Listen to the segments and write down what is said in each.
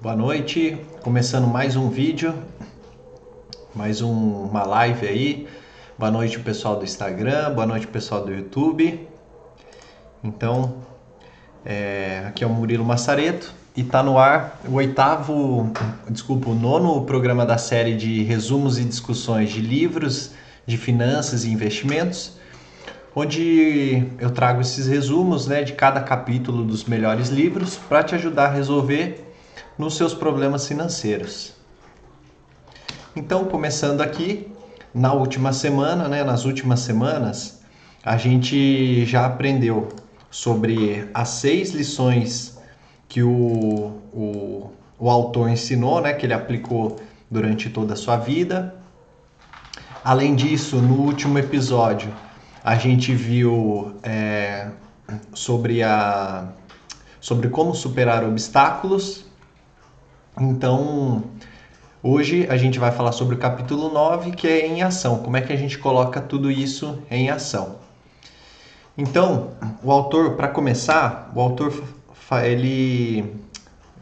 Boa noite, começando mais um vídeo, mais um, uma live aí. Boa noite pessoal do Instagram, boa noite pessoal do YouTube. Então, é, aqui é o Murilo Massareto e está no ar o oitavo, desculpa, o nono programa da série de resumos e discussões de livros de finanças e investimentos, onde eu trago esses resumos né, de cada capítulo dos melhores livros para te ajudar a resolver nos seus problemas financeiros. Então, começando aqui, na última semana, né, nas últimas semanas, a gente já aprendeu sobre as seis lições que o, o, o autor ensinou, né, que ele aplicou durante toda a sua vida. Além disso, no último episódio, a gente viu é, sobre, a, sobre como superar obstáculos então, hoje a gente vai falar sobre o capítulo 9, que é em ação. Como é que a gente coloca tudo isso em ação? Então, o autor, para começar, o autor ele,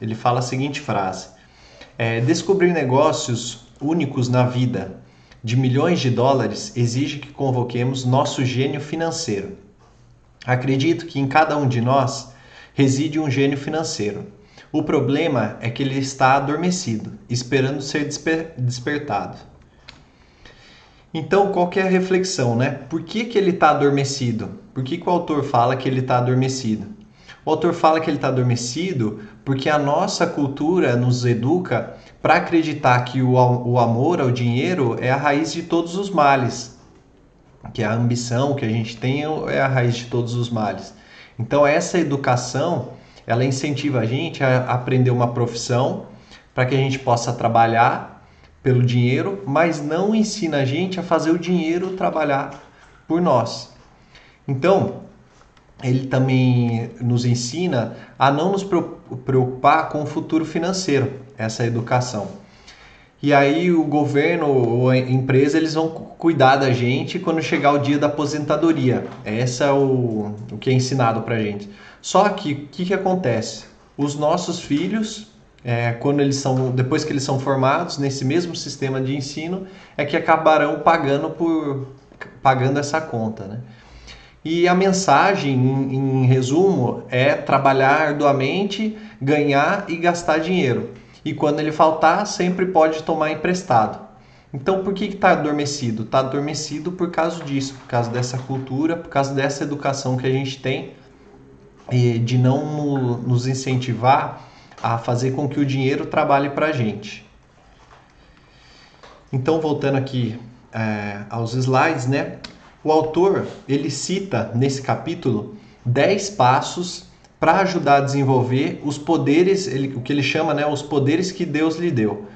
ele fala a seguinte frase: é, Descobrir negócios únicos na vida de milhões de dólares exige que convoquemos nosso gênio financeiro. Acredito que em cada um de nós reside um gênio financeiro. O problema é que ele está adormecido, esperando ser desper despertado. Então, qual é a reflexão, né? Por que, que ele está adormecido? Por que, que o autor fala que ele está adormecido? O autor fala que ele está adormecido porque a nossa cultura nos educa para acreditar que o, o amor ao dinheiro é a raiz de todos os males, que a ambição que a gente tem é a raiz de todos os males. Então, essa educação ela incentiva a gente a aprender uma profissão para que a gente possa trabalhar pelo dinheiro, mas não ensina a gente a fazer o dinheiro trabalhar por nós. Então, ele também nos ensina a não nos preocupar com o futuro financeiro, essa educação. E aí o governo ou a empresa eles vão cuidar da gente quando chegar o dia da aposentadoria. Essa é o, o que é ensinado para gente. Só que o que, que acontece? Os nossos filhos, é, quando eles são, depois que eles são formados nesse mesmo sistema de ensino, é que acabarão pagando por pagando essa conta, né? E a mensagem, em, em resumo, é trabalhar arduamente, ganhar e gastar dinheiro. E quando ele faltar, sempre pode tomar emprestado. Então, por que está adormecido? Está adormecido por causa disso, por causa dessa cultura, por causa dessa educação que a gente tem de não nos incentivar a fazer com que o dinheiro trabalhe para a gente. Então, voltando aqui é, aos slides, né? O autor ele cita nesse capítulo 10 passos para ajudar a desenvolver os poderes, ele, o que ele chama, né, os poderes que Deus lhe deu,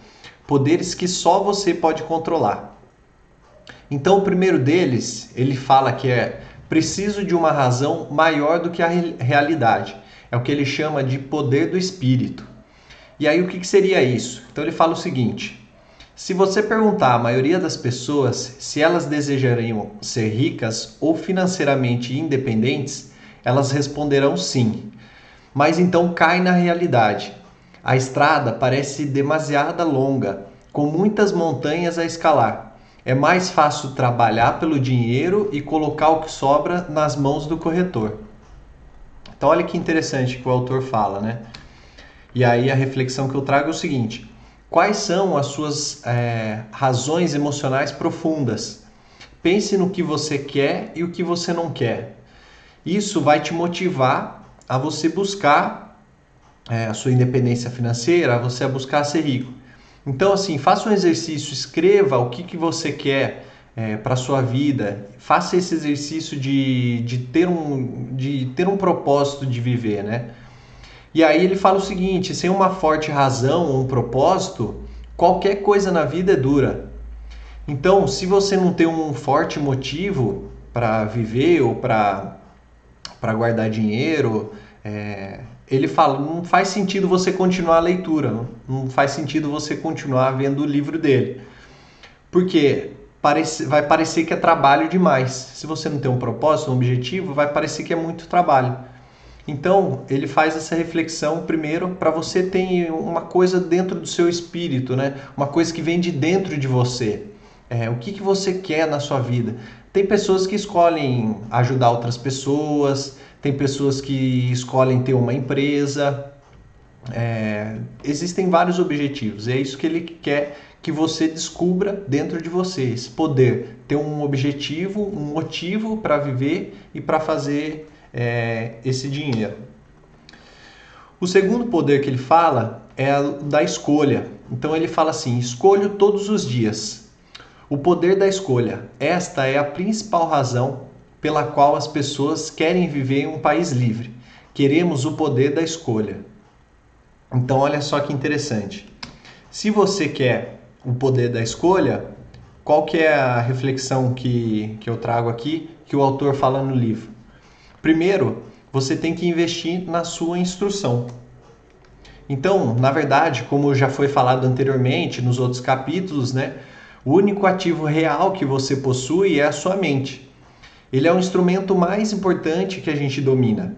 poderes que só você pode controlar. Então, o primeiro deles, ele fala que é preciso de uma razão maior do que a realidade. É o que ele chama de poder do espírito. E aí o que, seria isso? Então ele fala o seguinte: se você perguntar à maioria das pessoas se elas desejariam ser ricas ou financeiramente independentes, elas responderão sim. Mas então cai na realidade. A estrada parece demasiada longa, com muitas montanhas a escalar é mais fácil trabalhar pelo dinheiro e colocar o que sobra nas mãos do corretor. Então, olha que interessante que o autor fala, né? E aí a reflexão que eu trago é o seguinte: quais são as suas é, razões emocionais profundas? Pense no que você quer e o que você não quer. Isso vai te motivar a você buscar é, a sua independência financeira, a você buscar ser rico. Então, assim, faça um exercício, escreva o que, que você quer é, para sua vida, faça esse exercício de, de, ter um, de ter um propósito de viver, né? E aí ele fala o seguinte: sem uma forte razão ou um propósito, qualquer coisa na vida é dura. Então, se você não tem um forte motivo para viver ou para guardar dinheiro, é, ele fala: não faz sentido você continuar a leitura, não faz sentido você continuar vendo o livro dele. Porque parece, vai parecer que é trabalho demais. Se você não tem um propósito, um objetivo, vai parecer que é muito trabalho. Então, ele faz essa reflexão primeiro para você ter uma coisa dentro do seu espírito, né? Uma coisa que vem de dentro de você. É, o que, que você quer na sua vida? Tem pessoas que escolhem ajudar outras pessoas, tem pessoas que escolhem ter uma empresa. É, existem vários objetivos. É isso que ele quer que você descubra dentro de você, esse poder, ter um objetivo, um motivo para viver e para fazer é, esse dinheiro. O segundo poder que ele fala é o da escolha. Então ele fala assim: escolho todos os dias. O poder da escolha. Esta é a principal razão pela qual as pessoas querem viver em um país livre. Queremos o poder da escolha. Então olha só que interessante. Se você quer o poder da escolha, qual que é a reflexão que, que eu trago aqui, que o autor fala no livro? Primeiro, você tem que investir na sua instrução. Então, na verdade, como já foi falado anteriormente nos outros capítulos, né, o único ativo real que você possui é a sua mente. Ele é o instrumento mais importante que a gente domina.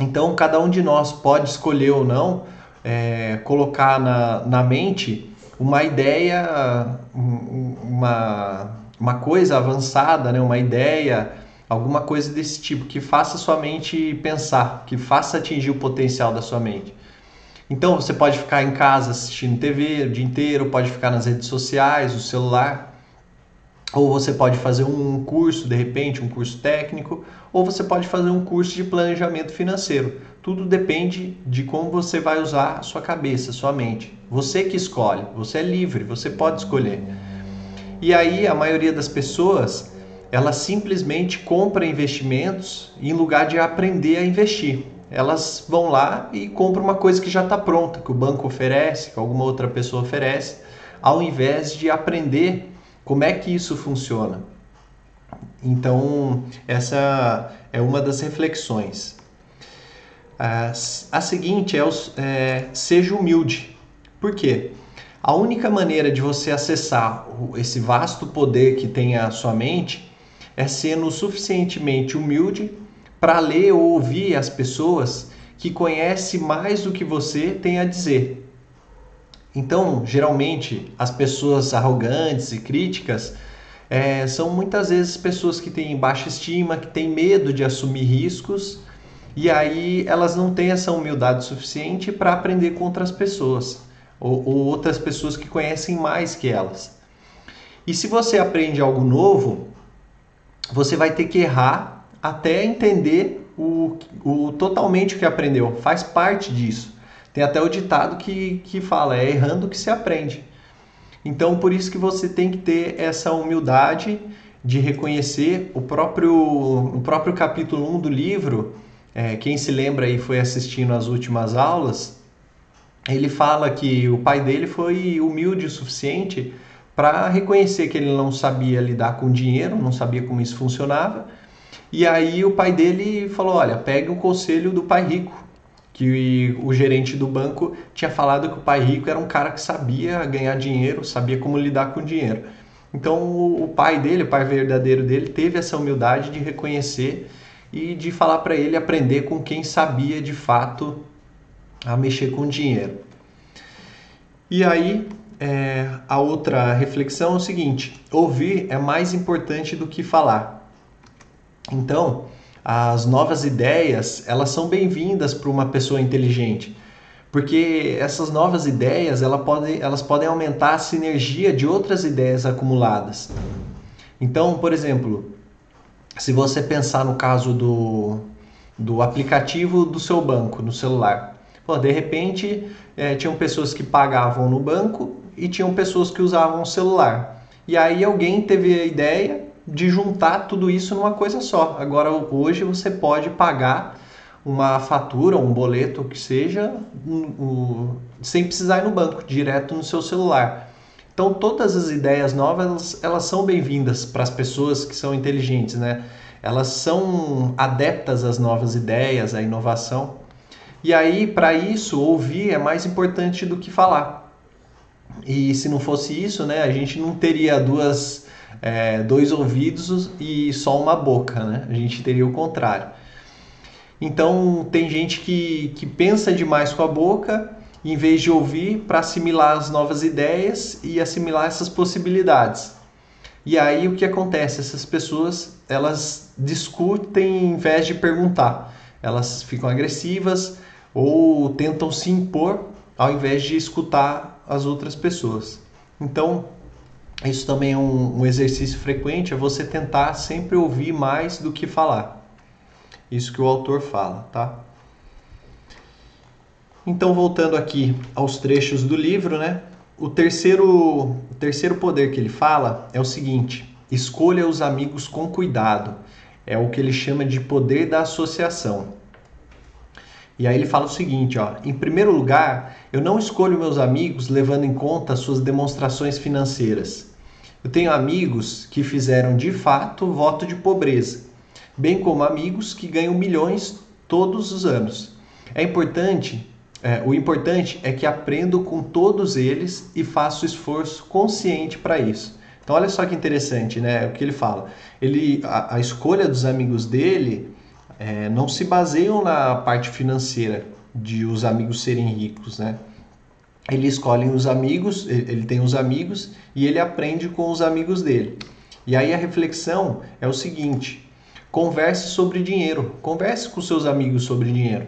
Então, cada um de nós pode escolher ou não é, colocar na, na mente uma ideia, uma, uma coisa avançada, né, uma ideia alguma coisa desse tipo que faça sua mente pensar, que faça atingir o potencial da sua mente. Então você pode ficar em casa assistindo TV o dia inteiro, pode ficar nas redes sociais, o celular, ou você pode fazer um curso, de repente, um curso técnico, ou você pode fazer um curso de planejamento financeiro. Tudo depende de como você vai usar a sua cabeça, a sua mente. Você que escolhe, você é livre, você pode escolher. E aí a maioria das pessoas ela simplesmente compra investimentos em lugar de aprender a investir. Elas vão lá e compram uma coisa que já está pronta, que o banco oferece, que alguma outra pessoa oferece, ao invés de aprender como é que isso funciona. Então, essa é uma das reflexões. A seguinte é, é seja humilde. Por quê? A única maneira de você acessar esse vasto poder que tem a sua mente é sendo suficientemente humilde para ler ou ouvir as pessoas que conhecem mais do que você tem a dizer. Então, geralmente, as pessoas arrogantes e críticas é, são muitas vezes pessoas que têm baixa estima, que têm medo de assumir riscos e aí elas não têm essa humildade suficiente para aprender com outras pessoas ou, ou outras pessoas que conhecem mais que elas. E se você aprende algo novo, você vai ter que errar até entender o, o totalmente o que aprendeu. Faz parte disso. Tem até o ditado que, que fala, é errando que se aprende. Então, por isso que você tem que ter essa humildade de reconhecer o próprio, o próprio capítulo 1 do livro, é, quem se lembra aí foi assistindo as últimas aulas, ele fala que o pai dele foi humilde o suficiente para reconhecer que ele não sabia lidar com dinheiro, não sabia como isso funcionava. E aí o pai dele falou: Olha, pegue o conselho do pai rico, que o gerente do banco tinha falado que o pai rico era um cara que sabia ganhar dinheiro, sabia como lidar com dinheiro. Então o pai dele, o pai verdadeiro dele, teve essa humildade de reconhecer e de falar para ele aprender com quem sabia de fato a mexer com dinheiro. E aí é, a outra reflexão é o seguinte: ouvir é mais importante do que falar. Então, as novas ideias elas são bem-vindas para uma pessoa inteligente, porque essas novas ideias elas podem, elas podem aumentar a sinergia de outras ideias acumuladas. Então, por exemplo, se você pensar no caso do, do aplicativo do seu banco no celular, pô, de repente é, tinham pessoas que pagavam no banco e tinham pessoas que usavam o celular. E aí alguém teve a ideia de juntar tudo isso numa coisa só. Agora hoje você pode pagar uma fatura, um boleto, o que seja, um, sem precisar ir no banco, direto no seu celular. Então todas as ideias novas elas, elas são bem-vindas para as pessoas que são inteligentes, né? Elas são adeptas às novas ideias, à inovação. E aí para isso ouvir é mais importante do que falar. E se não fosse isso, né, a gente não teria duas, é, dois ouvidos e só uma boca, né? A gente teria o contrário. Então tem gente que, que pensa demais com a boca em vez de ouvir para assimilar as novas ideias e assimilar essas possibilidades. E aí o que acontece? Essas pessoas elas discutem em vez de perguntar. Elas ficam agressivas ou tentam se impor ao invés de escutar as outras pessoas. Então isso também é um, um exercício frequente, é você tentar sempre ouvir mais do que falar. Isso que o autor fala, tá? Então, voltando aqui aos trechos do livro, né? O terceiro, o terceiro poder que ele fala é o seguinte: escolha os amigos com cuidado. É o que ele chama de poder da associação. E aí ele fala o seguinte, ó: em primeiro lugar, eu não escolho meus amigos levando em conta suas demonstrações financeiras. Eu tenho amigos que fizeram de fato voto de pobreza, bem como amigos que ganham milhões todos os anos. É importante é, o importante é que aprendo com todos eles e faço esforço consciente para isso. Então olha só que interessante, né? O que ele fala. Ele, a, a escolha dos amigos dele é, não se baseiam na parte financeira de os amigos serem ricos, né? Ele escolhe os amigos, ele tem os amigos e ele aprende com os amigos dele. E aí a reflexão é o seguinte: converse sobre dinheiro, converse com seus amigos sobre dinheiro.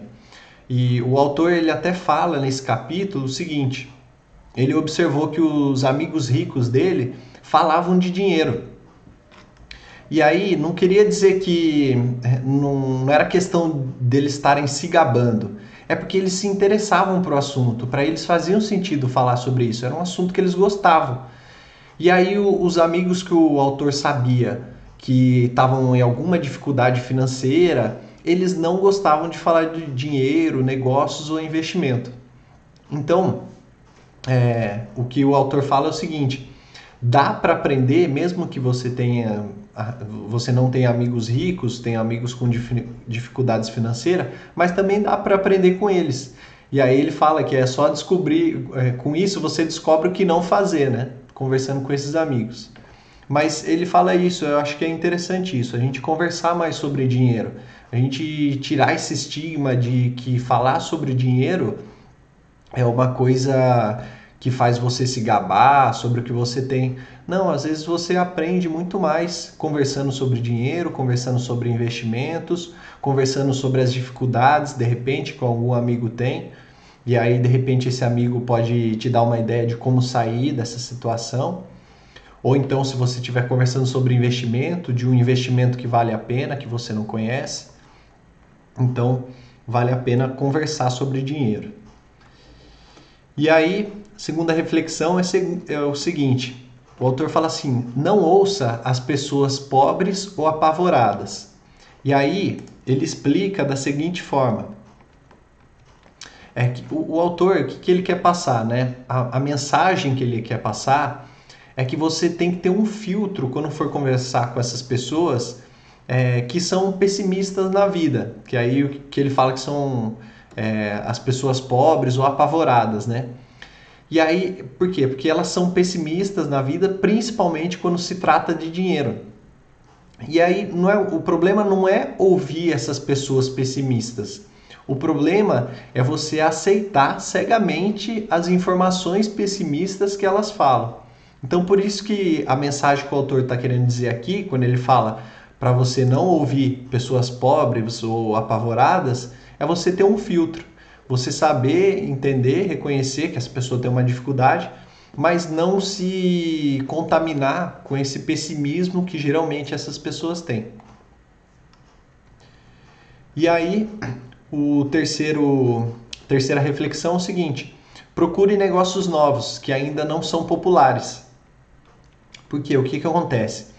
E o autor ele até fala nesse capítulo o seguinte: ele observou que os amigos ricos dele falavam de dinheiro. E aí não queria dizer que é, não era questão deles estarem se gabando, é porque eles se interessavam para o assunto, para eles faziam sentido falar sobre isso, era um assunto que eles gostavam. E aí os amigos que o autor sabia que estavam em alguma dificuldade financeira, eles não gostavam de falar de dinheiro, negócios ou investimento. Então, é, o que o autor fala é o seguinte: dá para aprender, mesmo que você tenha, você não tenha amigos ricos, tenha amigos com dificuldades financeiras, mas também dá para aprender com eles. E aí ele fala que é só descobrir, é, com isso você descobre o que não fazer, né? Conversando com esses amigos. Mas ele fala isso, eu acho que é interessante isso, a gente conversar mais sobre dinheiro a gente tirar esse estigma de que falar sobre dinheiro é uma coisa que faz você se gabar sobre o que você tem. Não, às vezes você aprende muito mais conversando sobre dinheiro, conversando sobre investimentos, conversando sobre as dificuldades, de repente, que algum amigo tem. E aí, de repente, esse amigo pode te dar uma ideia de como sair dessa situação. Ou então, se você estiver conversando sobre investimento, de um investimento que vale a pena, que você não conhece. Então, vale a pena conversar sobre dinheiro. E aí, segunda reflexão é, é o seguinte: o autor fala assim, não ouça as pessoas pobres ou apavoradas. E aí, ele explica da seguinte forma: é que o, o autor, o que, que, ele quer passar, né? A, a mensagem que ele quer passar é que você tem que ter um filtro quando for conversar com essas pessoas é, que são pessimistas na vida, que aí o que ele fala que são é, as pessoas pobres ou apavoradas, né? E aí, por quê? Porque elas são pessimistas na vida, principalmente quando se trata de dinheiro. E aí, não é, o problema não é ouvir essas pessoas pessimistas. O problema é você aceitar cegamente as informações pessimistas que elas falam. Então, por isso que a mensagem que o autor está querendo dizer aqui, quando ele fala para você não ouvir pessoas pobres ou apavoradas é você ter um filtro. Você saber, entender, reconhecer que essa pessoa tem uma dificuldade, mas não se contaminar com esse pessimismo que geralmente essas pessoas têm. E aí, o terceiro terceira reflexão é o seguinte: procure negócios novos que ainda não são populares. Porque o que, que acontece?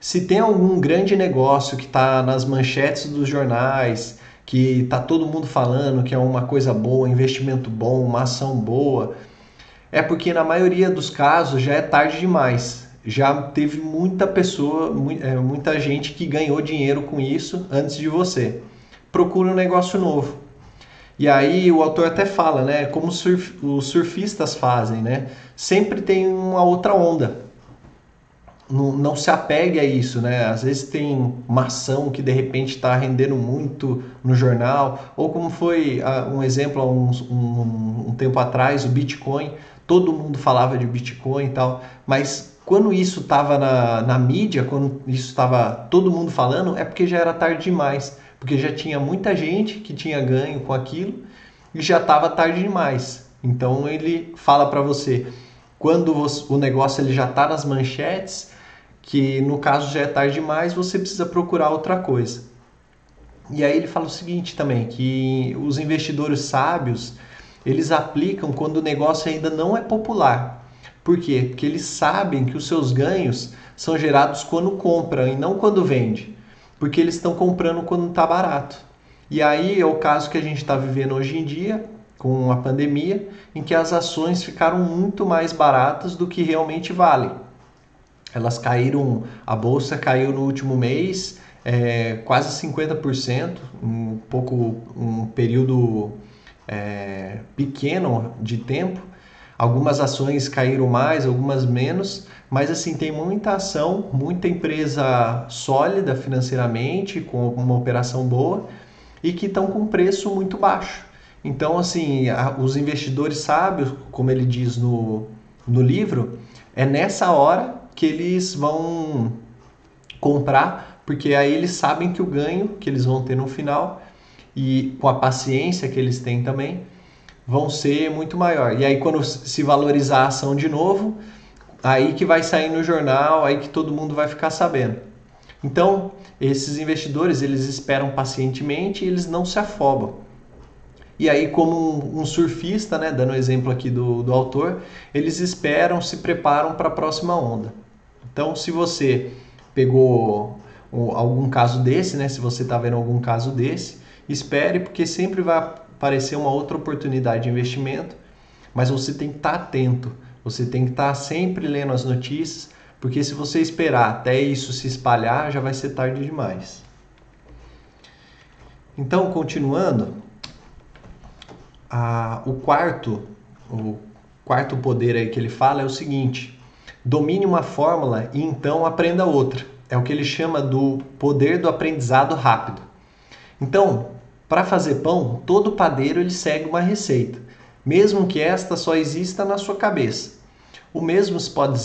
Se tem algum grande negócio que está nas manchetes dos jornais, que está todo mundo falando que é uma coisa boa, investimento bom, uma ação boa, é porque na maioria dos casos já é tarde demais. Já teve muita pessoa, é, muita gente que ganhou dinheiro com isso antes de você. Procura um negócio novo. E aí o autor até fala, né, como surf, os surfistas fazem, né? Sempre tem uma outra onda. Não, não, se apegue a isso, né? Às vezes tem uma ação que de repente está rendendo muito no jornal, ou como foi uh, um exemplo há um, um, um, tempo atrás, o Bitcoin, todo mundo falava de Bitcoin e tal, mas quando isso estava na, na mídia, quando isso estava todo mundo falando, é porque já era tarde demais, porque já tinha muita gente que tinha ganho com aquilo e já estava tarde demais. Então ele fala para você, quando o negócio ele já está nas manchetes, que no caso já é tarde demais, você precisa procurar outra coisa. E aí ele fala o seguinte também, que os investidores sábios, eles aplicam quando o negócio ainda não é popular. Por quê? Porque eles sabem que os seus ganhos são gerados quando compra e não quando vende. Porque eles estão comprando quando está barato. E aí é o caso que a gente está vivendo hoje em dia, com a pandemia, em que as ações ficaram muito mais baratas do que realmente valem. Elas caíram, a bolsa caiu no último mês é, quase 50%, um pouco um período é, pequeno de tempo. Algumas ações caíram mais, algumas menos, mas assim tem muita ação, muita empresa sólida financeiramente, com uma operação boa e que estão com preço muito baixo. Então, assim, a, os investidores sábios, como ele diz no, no livro, é nessa hora que eles vão comprar, porque aí eles sabem que o ganho que eles vão ter no final e com a paciência que eles têm também vão ser muito maior. E aí quando se valorizar a ação de novo, aí que vai sair no jornal, aí que todo mundo vai ficar sabendo. Então, esses investidores, eles esperam pacientemente e eles não se afobam. E aí, como um, surfista, né, dando exemplo aqui do, do autor, eles esperam, se preparam para a próxima onda. Então, se você pegou algum caso desse, né? Se você está vendo algum caso desse, espere, porque sempre vai aparecer uma outra oportunidade de investimento, mas você tem que estar tá atento, você tem que estar tá sempre lendo as notícias, porque se você esperar até isso se espalhar, já vai ser tarde demais. Então, continuando, a, o quarto, o quarto poder aí que ele fala é o seguinte: Domine uma fórmula e então aprenda outra. É o que ele chama do poder do aprendizado rápido. Então, para fazer pão, todo padeiro ele segue uma receita, mesmo que esta só exista na sua cabeça. O mesmo se pode,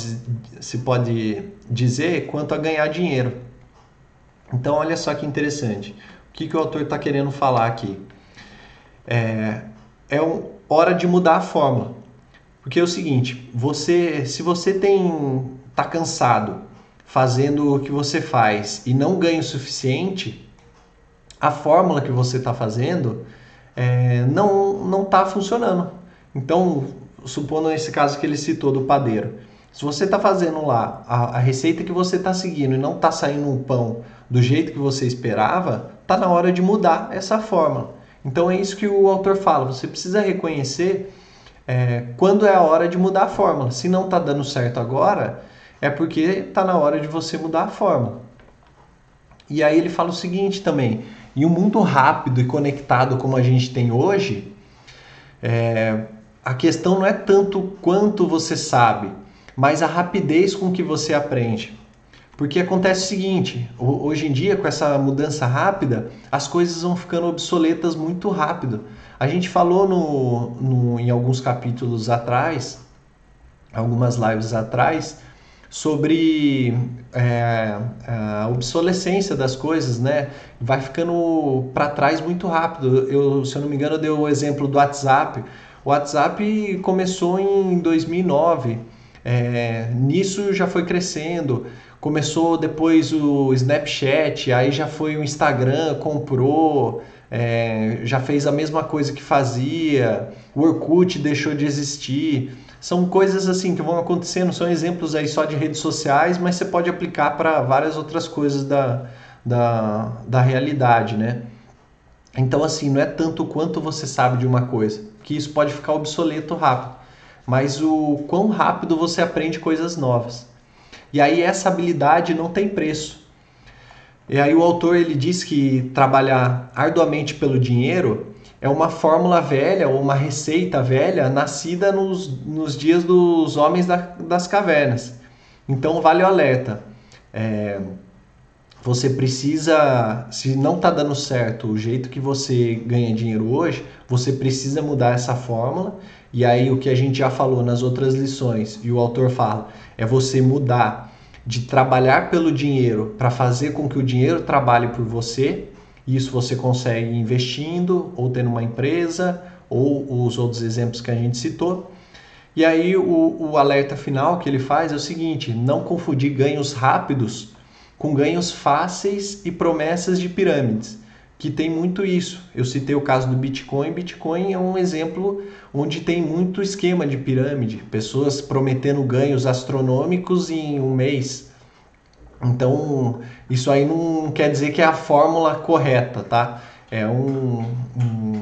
se pode dizer quanto a ganhar dinheiro. Então, olha só que interessante. O que, que o autor está querendo falar aqui? É, é um, hora de mudar a fórmula. Porque é o seguinte, você, se você tem tá cansado fazendo o que você faz e não ganha o suficiente, a fórmula que você está fazendo é, não não está funcionando. Então, supondo esse caso que ele citou do padeiro, se você está fazendo lá a, a, receita que você está seguindo e não está saindo um pão do jeito que você esperava, está na hora de mudar essa fórmula. Então é isso que o autor fala. Você precisa reconhecer é, quando é a hora de mudar a fórmula. Se não está dando certo agora, é porque está na hora de você mudar a fórmula. E aí ele fala o seguinte também: em um mundo rápido e conectado como a gente tem hoje, é, a questão não é tanto quanto você sabe, mas a rapidez com que você aprende. Porque acontece o seguinte, hoje em dia com essa mudança rápida, as coisas vão ficando obsoletas muito rápido. A gente falou no, no, em alguns capítulos atrás, algumas lives atrás, sobre é, a obsolescência das coisas, né? Vai ficando para trás muito rápido. Eu, se eu não me engano, eu dei o exemplo do WhatsApp. O WhatsApp começou em 2009. É, nisso já foi crescendo. Começou depois o Snapchat, aí já foi o Instagram, comprou é, já fez a mesma coisa que fazia, o Orkut deixou de existir. São coisas assim que vão acontecendo, são exemplos aí só de redes sociais, mas você pode aplicar para várias outras coisas da, da, da realidade, né? Então, assim, não é tanto quanto você sabe de uma coisa, que isso pode ficar obsoleto rápido, mas o quão rápido você aprende coisas novas. E aí essa habilidade não tem preço. E aí o autor ele diz que trabalhar arduamente pelo dinheiro é uma fórmula velha ou uma receita velha nascida nos, nos dias dos homens da, das cavernas. Então vale o alerta. É, você precisa, se não está dando certo o jeito que você ganha dinheiro hoje, você precisa mudar essa fórmula. E aí o que a gente já falou nas outras lições e o autor fala é você mudar de trabalhar pelo dinheiro para fazer com que o dinheiro trabalhe por você. Isso você consegue investindo ou tendo uma empresa ou os outros exemplos que a gente citou. E aí o, o alerta final que ele faz é o seguinte: não confundir ganhos rápidos com ganhos fáceis e promessas de pirâmides, que tem muito isso. Eu citei o caso do Bitcoin. Bitcoin é um exemplo onde tem muito esquema de pirâmide, pessoas prometendo ganhos astronômicos em um mês. Então, isso aí não quer dizer que é a fórmula correta, tá? É um, um,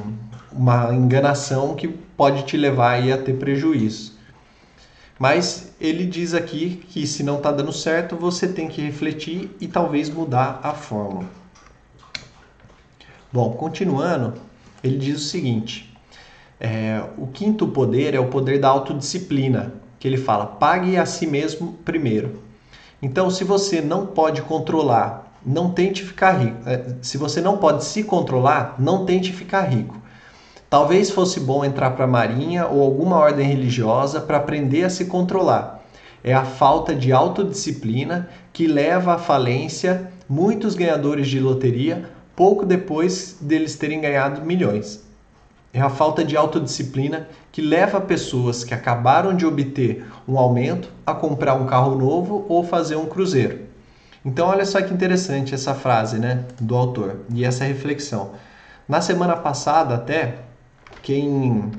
uma enganação que pode te levar aí a ter prejuízo. Mas ele diz aqui que se não está dando certo, você tem que refletir e talvez mudar a fórmula. Bom, continuando, ele diz o seguinte: é, o quinto poder é o poder da autodisciplina, que ele fala: pague a si mesmo primeiro. Então, se você não pode controlar, não tente ficar rico. É, se você não pode se controlar, não tente ficar rico. Talvez fosse bom entrar para a Marinha ou alguma ordem religiosa para aprender a se controlar. É a falta de autodisciplina que leva à falência muitos ganhadores de loteria pouco depois deles terem ganhado milhões. É a falta de autodisciplina que leva pessoas que acabaram de obter um aumento a comprar um carro novo ou fazer um cruzeiro. Então, olha só que interessante essa frase né, do autor e essa reflexão. Na semana passada, até, quem,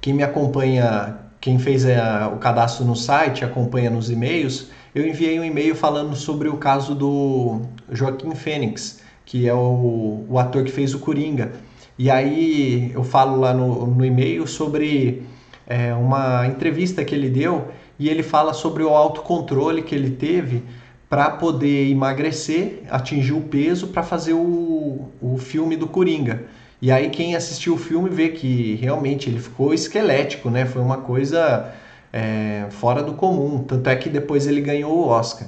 quem me acompanha, quem fez a, o cadastro no site, acompanha nos e-mails, eu enviei um e-mail falando sobre o caso do Joaquim Fênix, que é o, o ator que fez o Coringa. E aí eu falo lá no, no e-mail sobre é, uma entrevista que ele deu e ele fala sobre o autocontrole que ele teve para poder emagrecer, atingir o peso para fazer o, o filme do Coringa. E aí quem assistiu o filme vê que realmente ele ficou esquelético, né? Foi uma coisa é, fora do comum. Tanto é que depois ele ganhou o Oscar.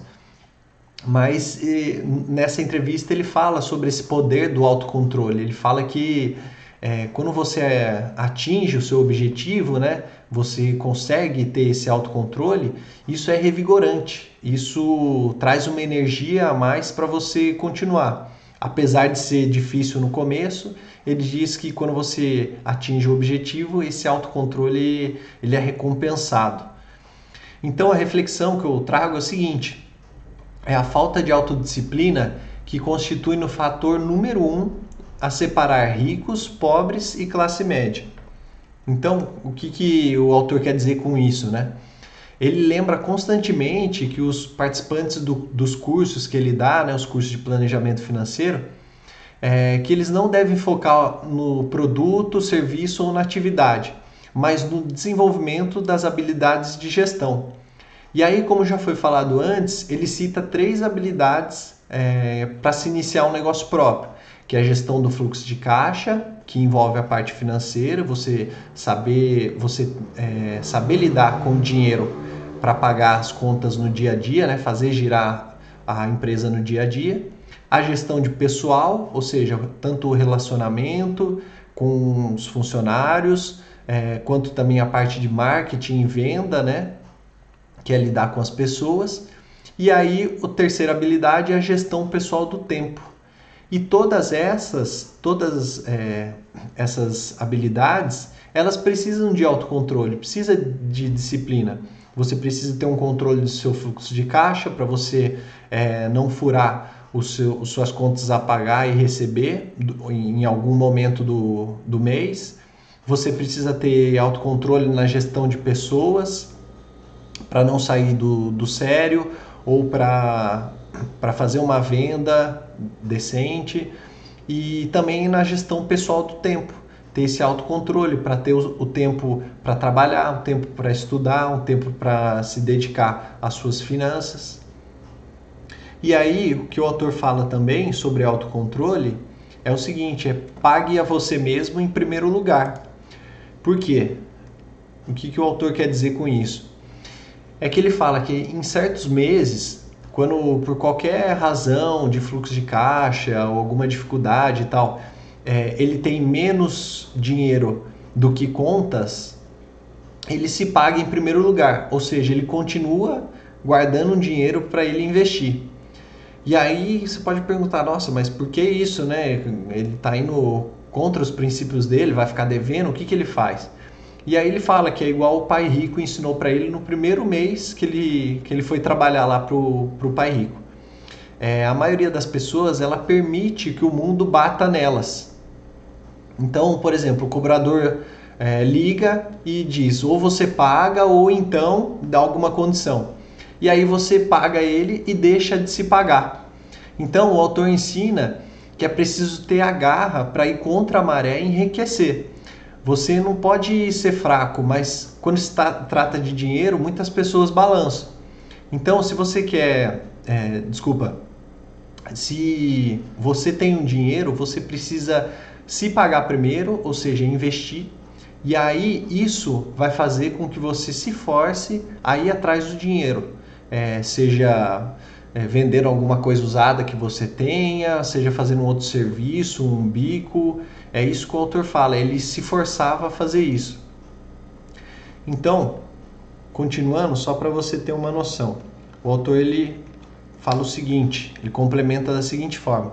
Mas e, nessa entrevista ele fala sobre esse poder do autocontrole. Ele fala que é, quando você atinge o seu objetivo, né, você consegue ter esse autocontrole, isso é revigorante. Isso traz uma energia a mais para você continuar. Apesar de ser difícil no começo, ele diz que quando você atinge o objetivo, esse autocontrole ele é recompensado. Então a reflexão que eu trago é o seguinte: é a falta de autodisciplina que constitui no fator número um a separar ricos, pobres e classe média. Então, o que, que o autor quer dizer com isso, né? Ele lembra constantemente que os participantes do, dos cursos que ele dá, né, os cursos de planejamento financeiro, é, que eles não devem focar no produto, serviço ou na atividade, mas no desenvolvimento das habilidades de gestão. E aí, como já foi falado antes, ele cita três habilidades é, para se iniciar um negócio próprio, que é a gestão do fluxo de caixa, que envolve a parte financeira, você saber, você é, saber lidar com o dinheiro para pagar as contas no dia a dia, né, fazer girar a empresa no dia a dia a gestão de pessoal, ou seja, tanto o relacionamento com os funcionários, é, quanto também a parte de marketing e venda, né? Que é lidar com as pessoas. E aí, a terceira habilidade é a gestão pessoal do tempo. E todas essas, todas é, essas habilidades, elas precisam de autocontrole, precisa de disciplina. Você precisa ter um controle do seu fluxo de caixa para você é, não furar o seu, suas contas a pagar e receber em algum momento do, do mês. Você precisa ter autocontrole na gestão de pessoas para não sair do, do sério ou para fazer uma venda decente e também na gestão pessoal do tempo. Ter esse autocontrole para ter o, tempo para trabalhar, o tempo para estudar, o tempo para se dedicar às suas finanças. E aí, o que o autor fala também sobre autocontrole é o seguinte: é pague a você mesmo em primeiro lugar. Por quê? O que, que o autor quer dizer com isso? É que ele fala que em certos meses, quando por qualquer razão de fluxo de caixa ou alguma dificuldade e tal, é, ele tem menos dinheiro do que contas, ele se paga em primeiro lugar, ou seja, ele continua guardando um dinheiro para ele investir. E aí você pode perguntar, nossa, mas por que isso, né? Ele está indo contra os princípios dele, vai ficar devendo, o que, que ele faz? E aí ele fala que é igual o pai rico ensinou para ele no primeiro mês que ele, que ele foi trabalhar lá pro, pro pai rico. É, a maioria das pessoas ela permite que o mundo bata nelas. Então, por exemplo, o cobrador é, liga e diz ou você paga ou então dá alguma condição e aí você paga ele e deixa de se pagar. Então o autor ensina que é preciso ter a garra para ir contra a maré e enriquecer. Você não pode ser fraco, mas quando se trata de dinheiro, muitas pessoas balançam. Então, se você quer, é, desculpa, se você tem um dinheiro, você precisa se pagar primeiro, ou seja, investir. E aí isso vai fazer com que você se force a ir atrás do dinheiro é, seja é, vender alguma coisa usada que você tenha, seja fazendo um outro serviço, um bico. É isso que o autor fala, ele se forçava a fazer isso. Então, continuando, só para você ter uma noção, o autor ele fala o seguinte, ele complementa da seguinte forma: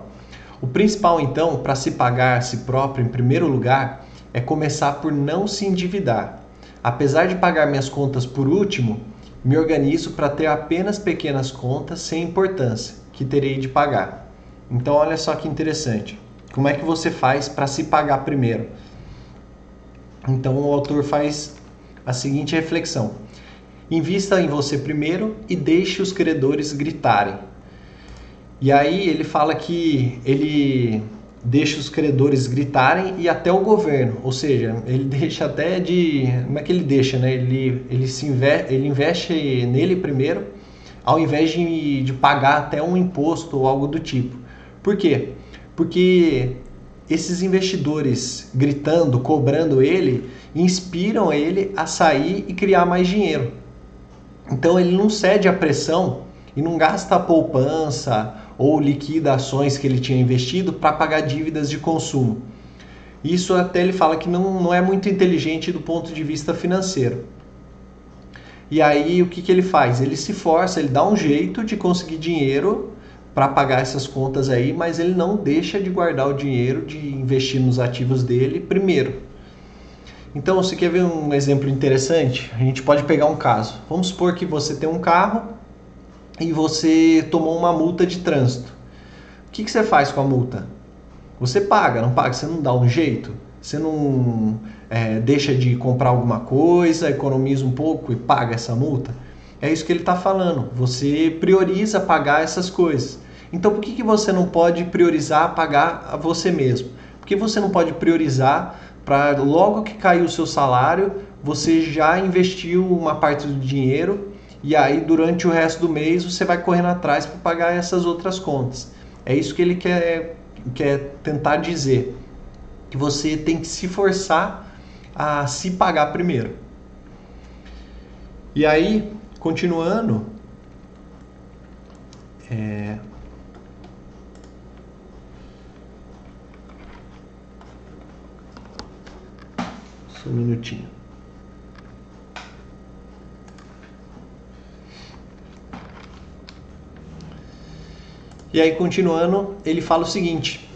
o principal então para se pagar a si próprio em primeiro lugar é começar por não se endividar. Apesar de pagar minhas contas por último, me organizo para ter apenas pequenas contas sem importância que terei de pagar. Então, olha só que interessante. Como é que você faz para se pagar primeiro? Então, o autor faz a seguinte reflexão: invista em você primeiro e deixe os credores gritarem. E aí ele fala que ele deixa os credores gritarem e até o governo, ou seja, ele deixa até de, como é que ele deixa, né? Ele ele se investe, ele investe nele primeiro, ao invés de, de pagar até um imposto ou algo do tipo. Por quê? Porque esses investidores gritando, cobrando ele, inspiram ele a sair e criar mais dinheiro. Então ele não cede à pressão e não gasta a poupança ou liquida ações que ele tinha investido para pagar dívidas de consumo. Isso até ele fala que não, não é muito inteligente do ponto de vista financeiro. E aí o que, que ele faz? Ele se força, ele dá um jeito de conseguir dinheiro para pagar essas contas aí, mas ele não deixa de guardar o dinheiro, de investir nos ativos dele primeiro. Então, você quer ver um exemplo interessante? A gente pode pegar um caso. Vamos supor que você tem um carro e você tomou uma multa de trânsito. O que, que você faz com a multa? Você paga, não paga? Você não dá um jeito? Você não é, deixa de comprar alguma coisa, economiza um pouco e paga essa multa? É isso que ele está falando. Você prioriza pagar essas coisas. Então por que, que você não pode priorizar pagar a você mesmo? Por que você não pode priorizar para logo que cair o seu salário, você já investiu uma parte do dinheiro e aí durante o resto do mês você vai correndo atrás para pagar essas outras contas. É isso que ele quer, quer tentar dizer, que você tem que se forçar a se pagar primeiro. E aí, continuando, é, Só um minutinho. E aí, continuando, ele fala o seguinte: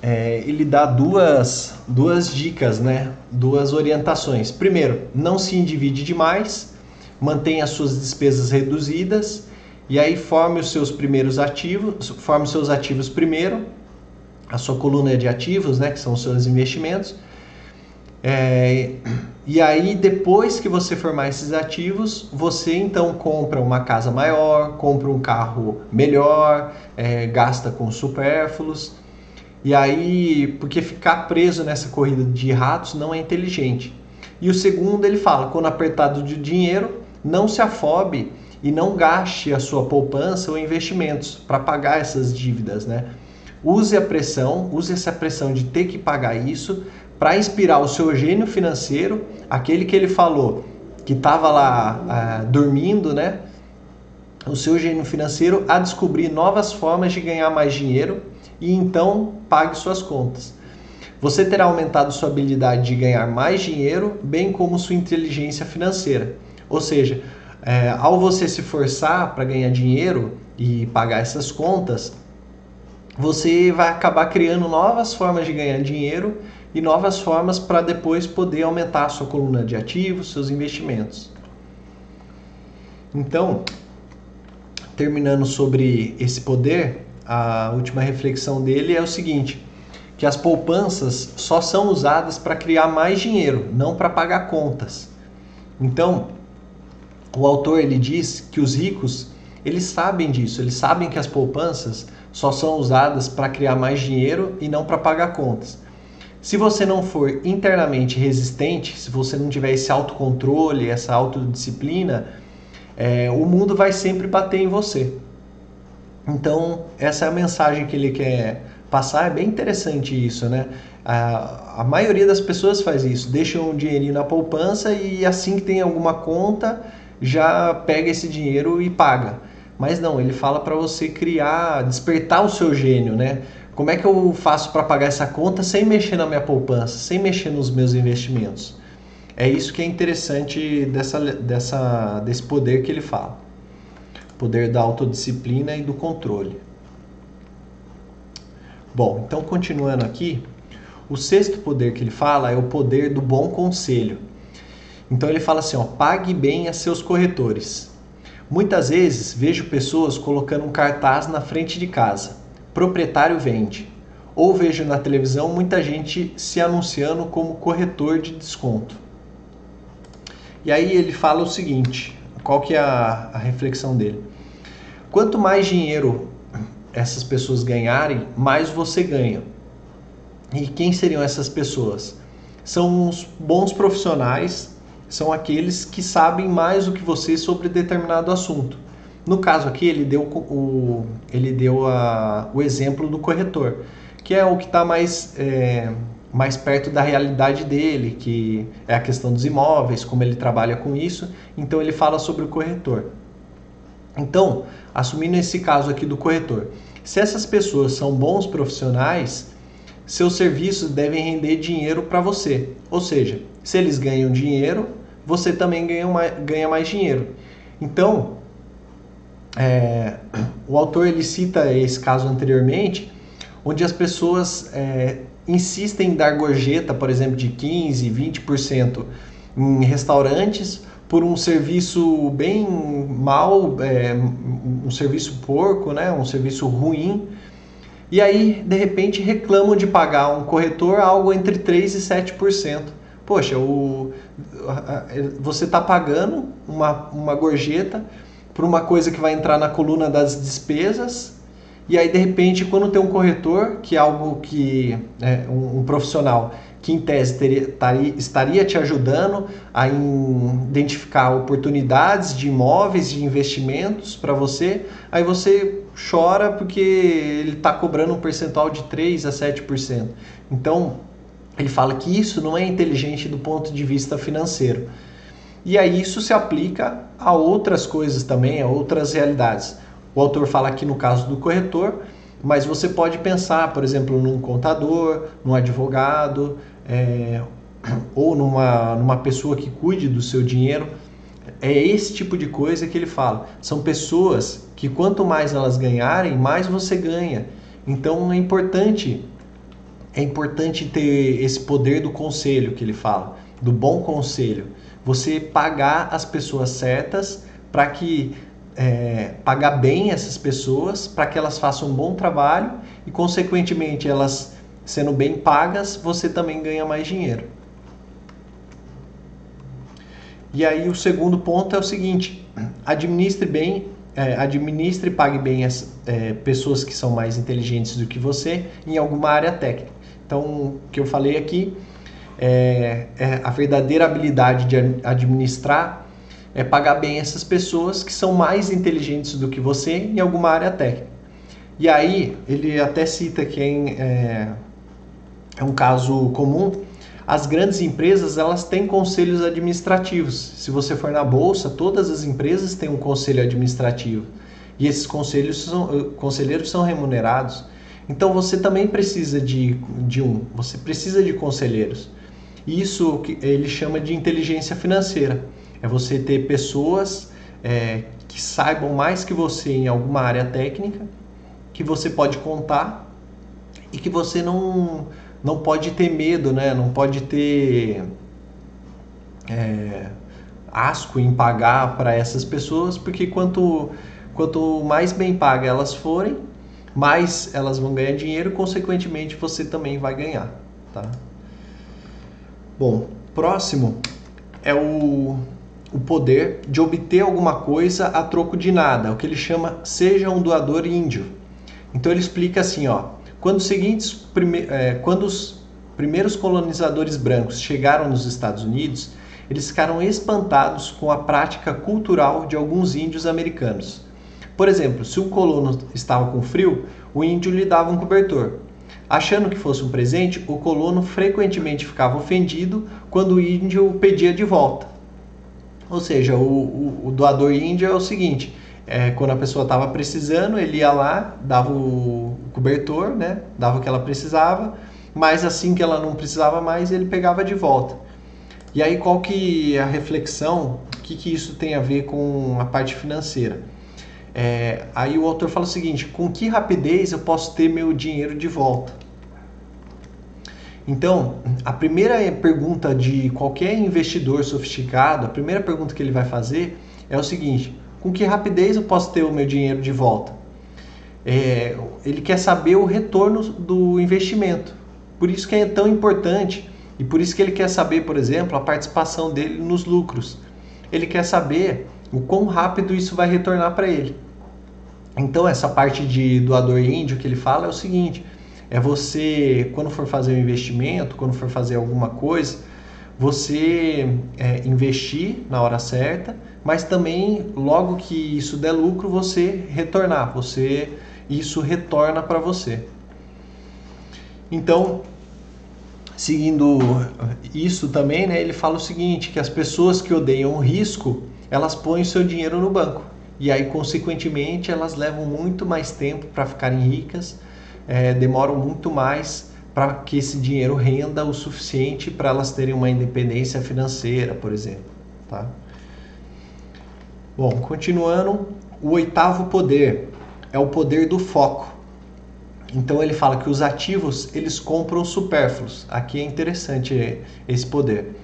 é, ele dá duas, duas dicas, né? duas orientações. Primeiro, não se endivide demais, mantenha as suas despesas reduzidas e aí forme os seus primeiros ativos, forme os seus ativos primeiro, a sua coluna de ativos, né, que são os seus investimentos. É, e aí, depois que você formar esses ativos, você então compra uma casa maior, compra um carro melhor, é, gasta com supérfluos. E aí, porque ficar preso nessa corrida de ratos não é inteligente. E o segundo, ele fala: quando apertado de dinheiro, não se afobe e não gaste a sua poupança ou investimentos para pagar essas dívidas, né? Use a pressão, use essa pressão de ter que pagar isso para inspirar o seu gênio financeiro, aquele que ele falou que estava lá ah, dormindo, né? O seu gênio financeiro a descobrir novas formas de ganhar mais dinheiro e então pague suas contas. Você terá aumentado sua habilidade de ganhar mais dinheiro, bem como sua inteligência financeira. Ou seja, é, ao você se forçar para ganhar dinheiro e pagar essas contas, você vai acabar criando novas formas de ganhar dinheiro e novas formas para depois poder aumentar sua coluna de ativos, seus investimentos. Então, terminando sobre esse poder, a última reflexão dele é o seguinte: que as poupanças só são usadas para criar mais dinheiro, não para pagar contas. Então, o autor ele diz que os ricos eles sabem disso, eles sabem que as poupanças só são usadas para criar mais dinheiro e não para pagar contas. Se você não for internamente resistente, se você não tiver esse autocontrole, essa autodisciplina, é, o mundo vai sempre bater em você. Então, essa é a mensagem que ele quer passar. É bem interessante isso, né? A, a maioria das pessoas faz isso, deixam um dinheirinho na poupança e assim que tem alguma conta, já pega esse dinheiro e paga. Mas não, ele fala para você criar, despertar o seu gênio, né? Como é que eu faço para pagar essa conta sem mexer na minha poupança, sem mexer nos meus investimentos? É isso que é interessante dessa, dessa, desse poder que ele fala. Poder da autodisciplina e do controle. Bom, então continuando aqui, o sexto poder que ele fala é o poder do bom conselho. Então ele fala assim, ó, pague bem a seus corretores. Muitas vezes vejo pessoas colocando um cartaz na frente de casa proprietário vende. Ou vejo na televisão muita gente se anunciando como corretor de desconto. E aí ele fala o seguinte, qual que é a, a reflexão dele? Quanto mais dinheiro essas pessoas ganharem, mais você ganha. E quem seriam essas pessoas? São os bons profissionais, são aqueles que sabem mais do que você sobre determinado assunto. No caso aqui, ele deu, o, ele deu a, o exemplo do corretor, que é o que está mais, é, mais perto da realidade dele, que é a questão dos imóveis, como ele trabalha com isso. Então, ele fala sobre o corretor. Então, assumindo esse caso aqui do corretor, se essas pessoas são bons profissionais, seus serviços devem render dinheiro para você. Ou seja, se eles ganham dinheiro, você também ganha mais, ganha mais dinheiro. Então, é, o autor ele cita esse caso anteriormente, onde as pessoas é, insistem em dar gorjeta, por exemplo, de 15, 20% em restaurantes por um serviço bem mal, é, um serviço porco, né, um serviço ruim. E aí, de repente, reclamam de pagar um corretor algo entre 3 e 7%. Poxa, o, você está pagando uma, uma gorjeta para uma coisa que vai entrar na coluna das despesas. E aí, de repente, quando tem um corretor, que é algo que é um, um profissional que em tese teria, taria, estaria te ajudando a identificar oportunidades de imóveis, de investimentos para você, aí você chora porque ele está cobrando um percentual de 3 a 7%. Então, ele fala que isso não é inteligente do ponto de vista financeiro. E aí isso se aplica a outras coisas também, a outras realidades. O autor fala aqui no caso do corretor, mas você pode pensar, por exemplo, num contador, num advogado, é, ou numa, numa pessoa que cuide do seu dinheiro. É esse tipo de coisa que ele fala. São pessoas que quanto mais elas ganharem, mais você ganha. Então é importante, é importante ter esse poder do conselho que ele fala, do bom conselho você pagar as pessoas certas para que é, pagar bem essas pessoas para que elas façam um bom trabalho e consequentemente elas sendo bem pagas você também ganha mais dinheiro. E aí o segundo ponto é o seguinte: administre bem, é, administre e pague bem as é, pessoas que são mais inteligentes do que você em alguma área técnica. Então, o que eu falei aqui é, é a verdadeira habilidade de administrar é pagar bem essas pessoas que são mais inteligentes do que você em alguma área técnica. E aí, ele até cita que é, é um caso comum, as grandes empresas elas têm conselhos administrativos. Se você for na bolsa, todas as empresas têm um conselho administrativo e esses conselhos são, eh, conselheiros são remunerados. Então você também precisa de, de um, você precisa de conselheiros. Isso ele chama de inteligência financeira. É você ter pessoas é, que saibam mais que você em alguma área técnica, que você pode contar e que você não não pode ter medo, né? Não pode ter é, asco em pagar para essas pessoas, porque quanto, quanto mais bem paga elas forem, mais elas vão ganhar dinheiro, consequentemente você também vai ganhar, tá? Bom, próximo é o, o poder de obter alguma coisa a troco de nada, o que ele chama seja um doador índio. Então ele explica assim, ó, quando os, seguintes, prime, é, quando os primeiros colonizadores brancos chegaram nos Estados Unidos, eles ficaram espantados com a prática cultural de alguns índios americanos. Por exemplo, se um colono estava com frio, o índio lhe dava um cobertor. Achando que fosse um presente, o colono frequentemente ficava ofendido quando o índio pedia de volta. Ou seja, o, o, o doador índio é o seguinte: é, quando a pessoa estava precisando, ele ia lá, dava o cobertor, né? Dava o que ela precisava, mas assim que ela não precisava mais, ele pegava de volta. E aí qual que é a reflexão? O que, que isso tem a ver com a parte financeira? É, aí o autor fala o seguinte: com que rapidez eu posso ter meu dinheiro de volta? Então, a primeira pergunta de qualquer investidor sofisticado, a primeira pergunta que ele vai fazer é o seguinte: com que rapidez eu posso ter o meu dinheiro de volta? É, ele quer saber o retorno do investimento. Por isso que é tão importante e por isso que ele quer saber, por exemplo, a participação dele nos lucros. Ele quer saber o quão rápido isso vai retornar para ele. Então essa parte de doador índio que ele fala é o seguinte: é você quando for fazer um investimento, quando for fazer alguma coisa, você é, investir na hora certa, mas também logo que isso der lucro, você retornar, você isso retorna para você. Então, seguindo isso também, né, ele fala o seguinte, que as pessoas que odeiam o risco, elas põem seu dinheiro no banco. E aí, consequentemente, elas levam muito mais tempo para ficarem ricas, é, demoram muito mais para que esse dinheiro renda o suficiente para elas terem uma independência financeira, por exemplo. Tá? Bom, continuando, o oitavo poder é o poder do foco. Então ele fala que os ativos eles compram supérfluos. Aqui é interessante esse poder.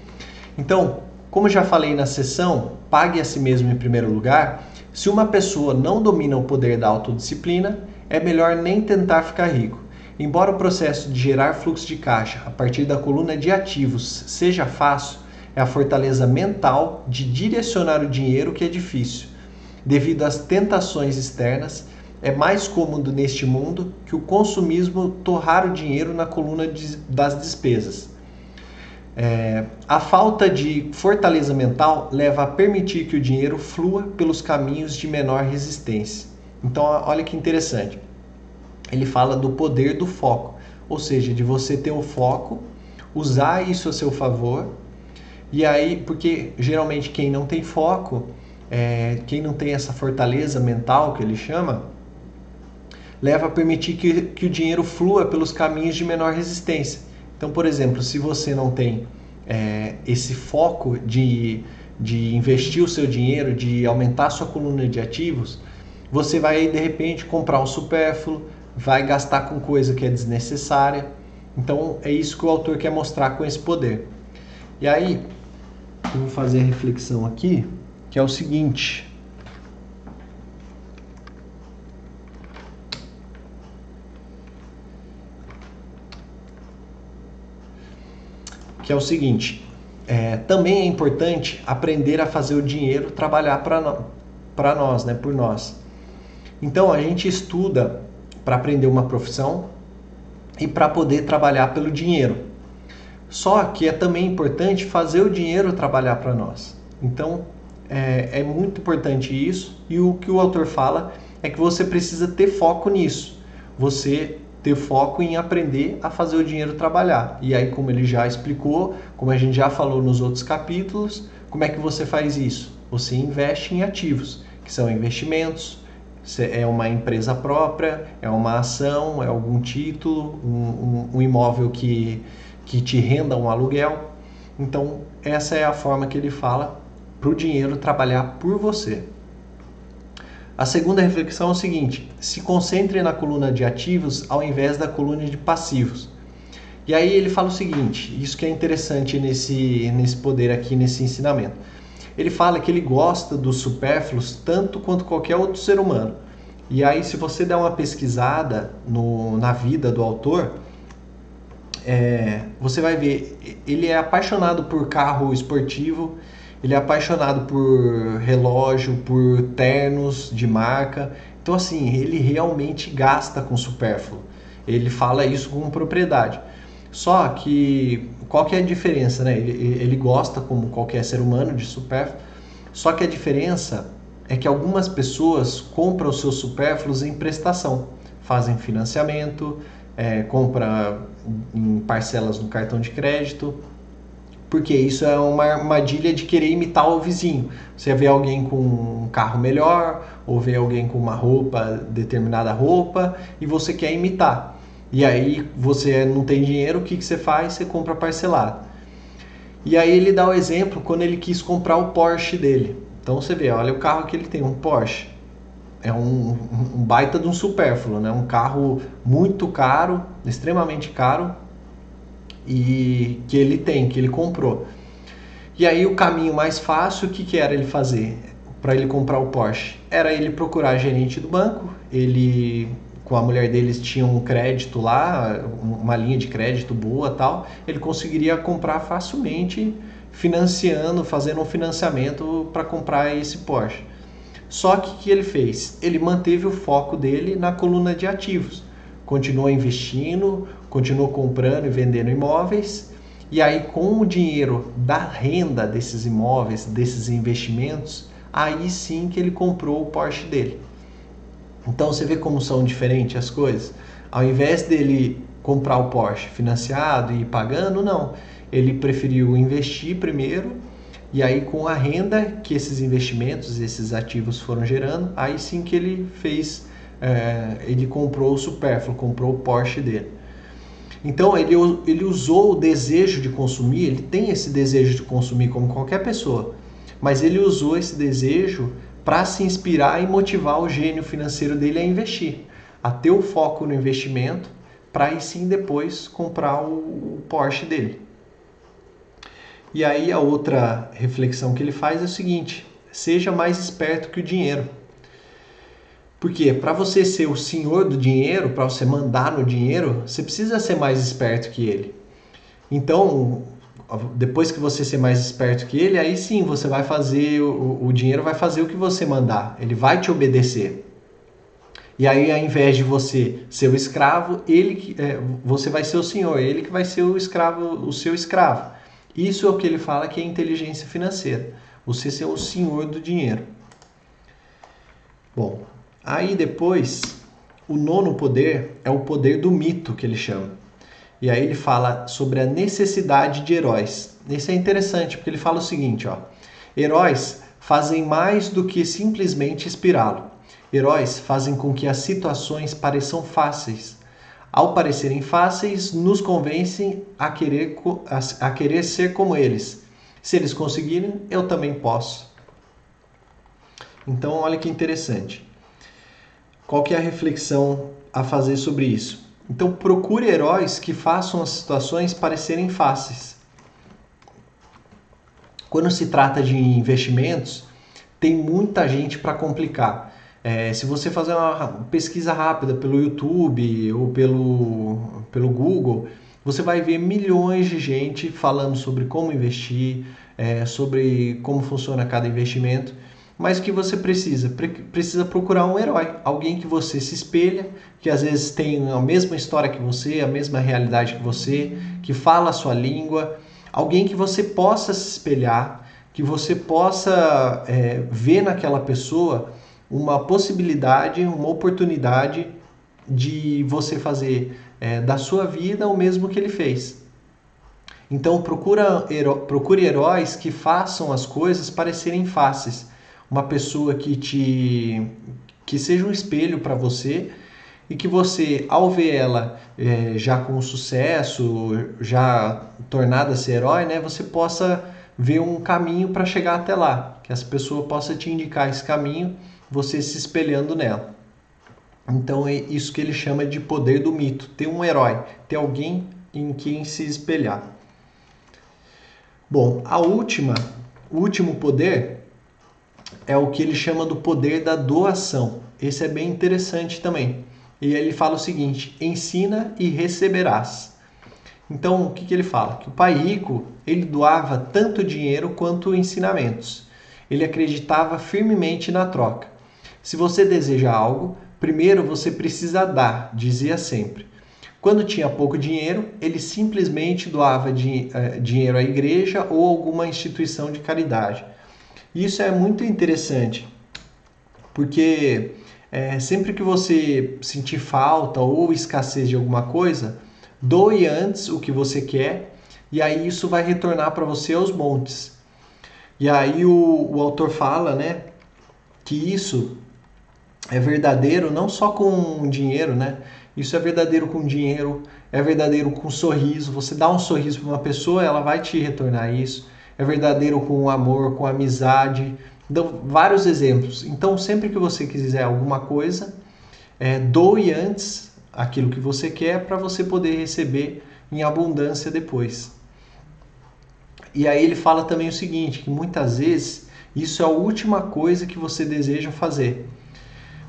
Então, como já falei na sessão, pague a si mesmo em primeiro lugar. Se uma pessoa não domina o poder da autodisciplina, é melhor nem tentar ficar rico. Embora o processo de gerar fluxo de caixa a partir da coluna de ativos seja fácil, é a fortaleza mental de direcionar o dinheiro que é difícil. Devido às tentações externas, é mais cômodo neste mundo que o consumismo torrar o dinheiro na coluna de, das despesas. É, a falta de fortaleza mental leva a permitir que o dinheiro flua pelos caminhos de menor resistência. Então, olha que interessante ele fala do poder do foco, ou seja, de você ter o foco, usar isso a seu favor. E aí, porque geralmente quem não tem foco, é, quem não tem essa fortaleza mental que ele chama, leva a permitir que, que o dinheiro flua pelos caminhos de menor resistência. Então, por exemplo, se você não tem é, esse foco de, de investir o seu dinheiro, de aumentar a sua coluna de ativos, você vai de repente comprar um supérfluo, vai gastar com coisa que é desnecessária. Então é isso que o autor quer mostrar com esse poder. E aí, vou fazer a reflexão aqui, que é o seguinte. Que é o seguinte, é, também é importante aprender a fazer o dinheiro trabalhar para no, nós, né, por nós. Então a gente estuda para aprender uma profissão e para poder trabalhar pelo dinheiro. Só que é também importante fazer o dinheiro trabalhar para nós. Então é, é, muito importante isso e o que o autor fala é que você precisa ter foco nisso. Você ter foco em aprender a fazer o dinheiro trabalhar. E aí, como ele já explicou, como a gente já falou nos outros capítulos, como é que você faz isso? Você investe em ativos, que são investimentos, é uma empresa própria, é uma ação, é algum título, um, um, um imóvel que, que te renda um aluguel. Então, essa é a forma que ele fala para o dinheiro trabalhar por você. A segunda reflexão é o seguinte: se concentre na coluna de ativos ao invés da coluna de passivos. E aí ele fala o seguinte: isso que é interessante nesse, nesse poder aqui, nesse ensinamento. Ele fala que ele gosta dos supérfluos tanto quanto qualquer outro ser humano. E aí, se você der uma pesquisada no, na vida do autor, é, você vai ver, ele é apaixonado por carro esportivo, ele é apaixonado por relógio, por ternos de marca. Então, assim, ele realmente gasta com supérfluo. Ele fala isso com propriedade. Só que qual que é a diferença, né? Ele, ele gosta, como qualquer ser humano, de supérfluo. Só que a diferença é que algumas pessoas compram seus supérfluos em prestação, fazem financiamento, é, compra em parcelas no cartão de crédito, porque isso é uma armadilha de querer imitar o vizinho. Você vê alguém com um carro melhor, ou vê alguém com uma roupa, determinada roupa, e você quer imitar. E aí você não tem dinheiro, o que, que você faz? Você compra parcelado. E aí ele dá o exemplo quando ele quis comprar o Porsche dele. Então você vê, olha o carro que ele tem, um Porsche. É um, um baita de um supérfluo, né? Um carro muito caro, extremamente caro, e que ele tem, que ele comprou. E aí o caminho mais fácil, o que, que era ele fazer para ele comprar o Porsche? Era ele procurar gerente do banco, ele com a mulher deles tinha um crédito lá, uma linha de crédito boa tal, ele conseguiria comprar facilmente financiando, fazendo um financiamento para comprar esse Porsche. Só que o que ele fez? Ele manteve o foco dele na coluna de ativos continuou investindo, continuou comprando e vendendo imóveis. E aí, com o dinheiro da renda desses imóveis, desses investimentos, aí sim que ele comprou o Porsche dele. Então você vê como são diferentes as coisas. Ao invés dele comprar o Porsche financiado e ir pagando, não. Ele preferiu investir primeiro e aí com a renda que esses investimentos, esses ativos foram gerando, aí sim que ele fez é, ele comprou o supérfluo, comprou o Porsche dele. Então ele, ele usou o desejo de consumir, ele tem esse desejo de consumir como qualquer pessoa, mas ele usou esse desejo para se inspirar e motivar o gênio financeiro dele a investir, a ter o foco no investimento, para aí sim depois comprar o, o Porsche dele. E aí a outra reflexão que ele faz é o seguinte: seja mais esperto que o dinheiro. Porque para você ser o senhor do dinheiro, para você mandar no dinheiro, você precisa ser mais esperto que ele. Então, depois que você ser mais esperto que ele, aí sim você vai fazer, o, o dinheiro vai fazer o que você mandar, ele vai te obedecer. E aí, ao invés de você ser o escravo, ele é, você vai ser o senhor, ele que vai ser o escravo, o seu escravo. Isso é o que ele fala que é inteligência financeira. Você ser o senhor do dinheiro. Bom, Aí depois, o nono poder é o poder do mito que ele chama. E aí ele fala sobre a necessidade de heróis. Isso é interessante porque ele fala o seguinte, ó: Heróis fazem mais do que simplesmente inspirá-lo. Heróis fazem com que as situações pareçam fáceis. Ao parecerem fáceis, nos convencem a querer, a, a querer ser como eles. Se eles conseguirem, eu também posso. Então, olha que interessante. Qual que é a reflexão a fazer sobre isso? Então procure heróis que façam as situações parecerem fáceis. Quando se trata de investimentos, tem muita gente para complicar. É, se você fazer uma pesquisa rápida pelo YouTube ou pelo, pelo Google, você vai ver milhões de gente falando sobre como investir, é, sobre como funciona cada investimento mas que você precisa? Precisa procurar um herói, alguém que você se espelha, que às vezes tem a mesma história que você, a mesma realidade que você, que fala a sua língua, alguém que você possa se espelhar, que você possa é, ver naquela pessoa uma possibilidade, uma oportunidade de você fazer é, da sua vida o mesmo que ele fez. Então procura, procure heróis que façam as coisas parecerem fáceis. Uma pessoa que te que seja um espelho para você e que você, ao ver ela é, já com sucesso, já tornada ser herói, né, você possa ver um caminho para chegar até lá, que essa pessoa possa te indicar esse caminho, você se espelhando nela. Então é isso que ele chama de poder do mito, ter um herói, ter alguém em quem se espelhar. Bom, a última, o último poder é o que ele chama do poder da doação. Esse é bem interessante também. E ele fala o seguinte: ensina e receberás. Então, o que, que ele fala? Que o pai rico ele doava tanto dinheiro quanto ensinamentos. Ele acreditava firmemente na troca. Se você deseja algo, primeiro você precisa dar, dizia sempre. Quando tinha pouco dinheiro, ele simplesmente doava uh, dinheiro à igreja ou alguma instituição de caridade. Isso é muito interessante, porque é, sempre que você sentir falta ou escassez de alguma coisa, doe antes o que você quer e aí isso vai retornar para você aos montes. E aí o, o autor fala, né, que isso é verdadeiro não só com dinheiro, né? Isso é verdadeiro com dinheiro, é verdadeiro com sorriso. Você dá um sorriso para uma pessoa, ela vai te retornar isso. É verdadeiro com amor, com amizade, Dou vários exemplos. Então, sempre que você quiser alguma coisa, é, doe antes aquilo que você quer para você poder receber em abundância depois. E aí ele fala também o seguinte, que muitas vezes isso é a última coisa que você deseja fazer.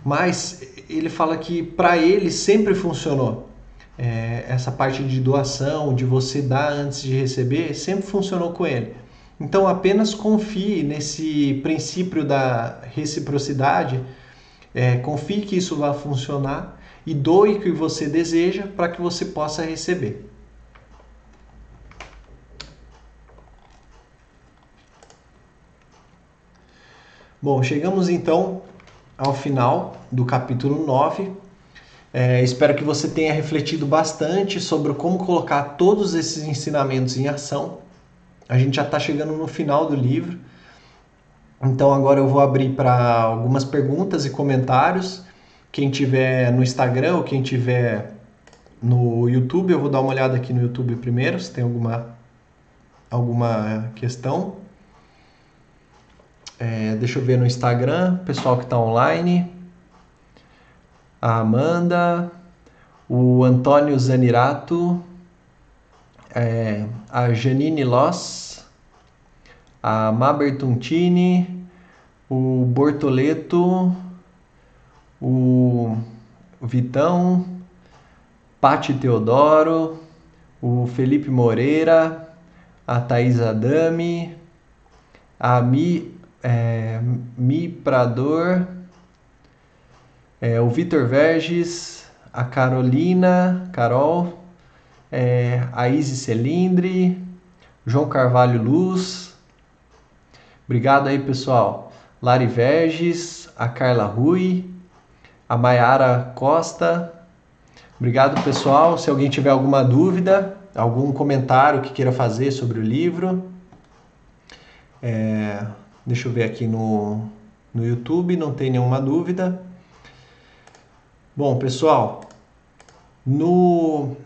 Mas ele fala que para ele sempre funcionou. É, essa parte de doação, de você dar antes de receber, sempre funcionou com ele. Então apenas confie nesse princípio da reciprocidade, é, confie que isso vai funcionar e doe o que você deseja para que você possa receber. Bom, chegamos então ao final do capítulo 9. É, espero que você tenha refletido bastante sobre como colocar todos esses ensinamentos em ação a gente já está chegando no final do livro. Então agora eu vou abrir para algumas perguntas e comentários. Quem tiver no Instagram ou quem tiver no YouTube, eu vou dar uma olhada aqui no YouTube primeiro, se tem alguma, alguma questão. É, deixa eu ver no Instagram, pessoal que está online. A Amanda, o Antônio Zanirato, é, a Janine Loss, a Mabertontini, o Bortoleto, o Vitão, Pati Teodoro, o Felipe Moreira, a Thaís Adame, a Mi, é, Mi Prador, é, o Vitor Verges, a Carolina, Carol, é, a Celindre, João Carvalho Luz. Obrigado aí, pessoal. Lari Verges, a Carla Rui, a Maiara Costa. Obrigado, pessoal. Se alguém tiver alguma dúvida, algum comentário que queira fazer sobre o livro, é, deixa eu ver aqui no, no YouTube, não tem nenhuma dúvida. Bom, pessoal, no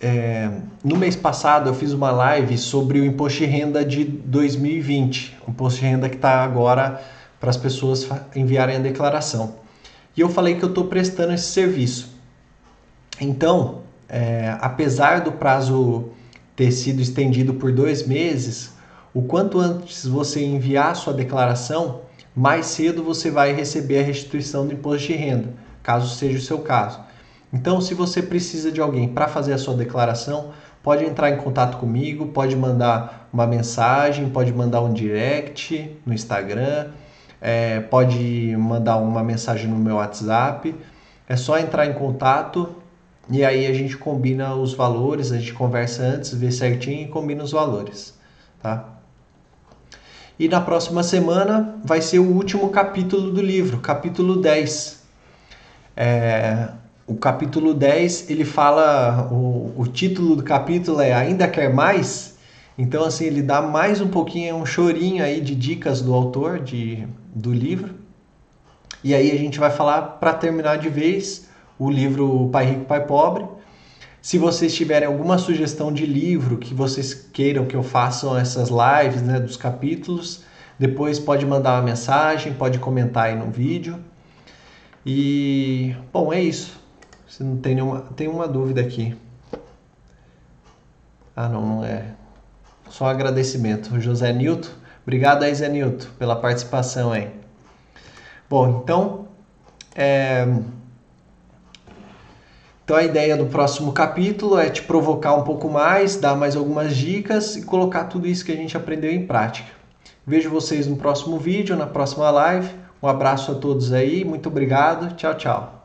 é, no mês passado eu fiz uma live sobre o imposto de renda de 2020, o imposto de renda que está agora para as pessoas enviarem a declaração. E eu falei que eu estou prestando esse serviço. Então, é, apesar do prazo ter sido estendido por dois meses, o quanto antes você enviar a sua declaração, mais cedo você vai receber a restituição do imposto de renda, caso seja o seu caso. Então, se você precisa de alguém para fazer a sua declaração, pode entrar em contato comigo, pode mandar uma mensagem, pode mandar um direct no Instagram, é, pode mandar uma mensagem no meu WhatsApp. É só entrar em contato e aí a gente combina os valores, a gente conversa antes, vê certinho e combina os valores, tá? E na próxima semana vai ser o último capítulo do livro, capítulo 10. É, o capítulo 10, ele fala, o, o título do capítulo é Ainda Quer Mais? Então, assim, ele dá mais um pouquinho, um chorinho aí de dicas do autor, de, do livro. E aí a gente vai falar, para terminar de vez, o livro Pai Rico, Pai Pobre. Se vocês tiverem alguma sugestão de livro que vocês queiram que eu faça essas lives né, dos capítulos, depois pode mandar uma mensagem, pode comentar aí no vídeo. E, bom, é isso. Se não tem nenhuma. Tem uma dúvida aqui. Ah, não, não é. Só um agradecimento. José Nilton. Obrigado aí, Zé Nilton, pela participação aí. Bom, então. É... Então a ideia do próximo capítulo é te provocar um pouco mais, dar mais algumas dicas e colocar tudo isso que a gente aprendeu em prática. Vejo vocês no próximo vídeo, na próxima live. Um abraço a todos aí, muito obrigado, tchau, tchau.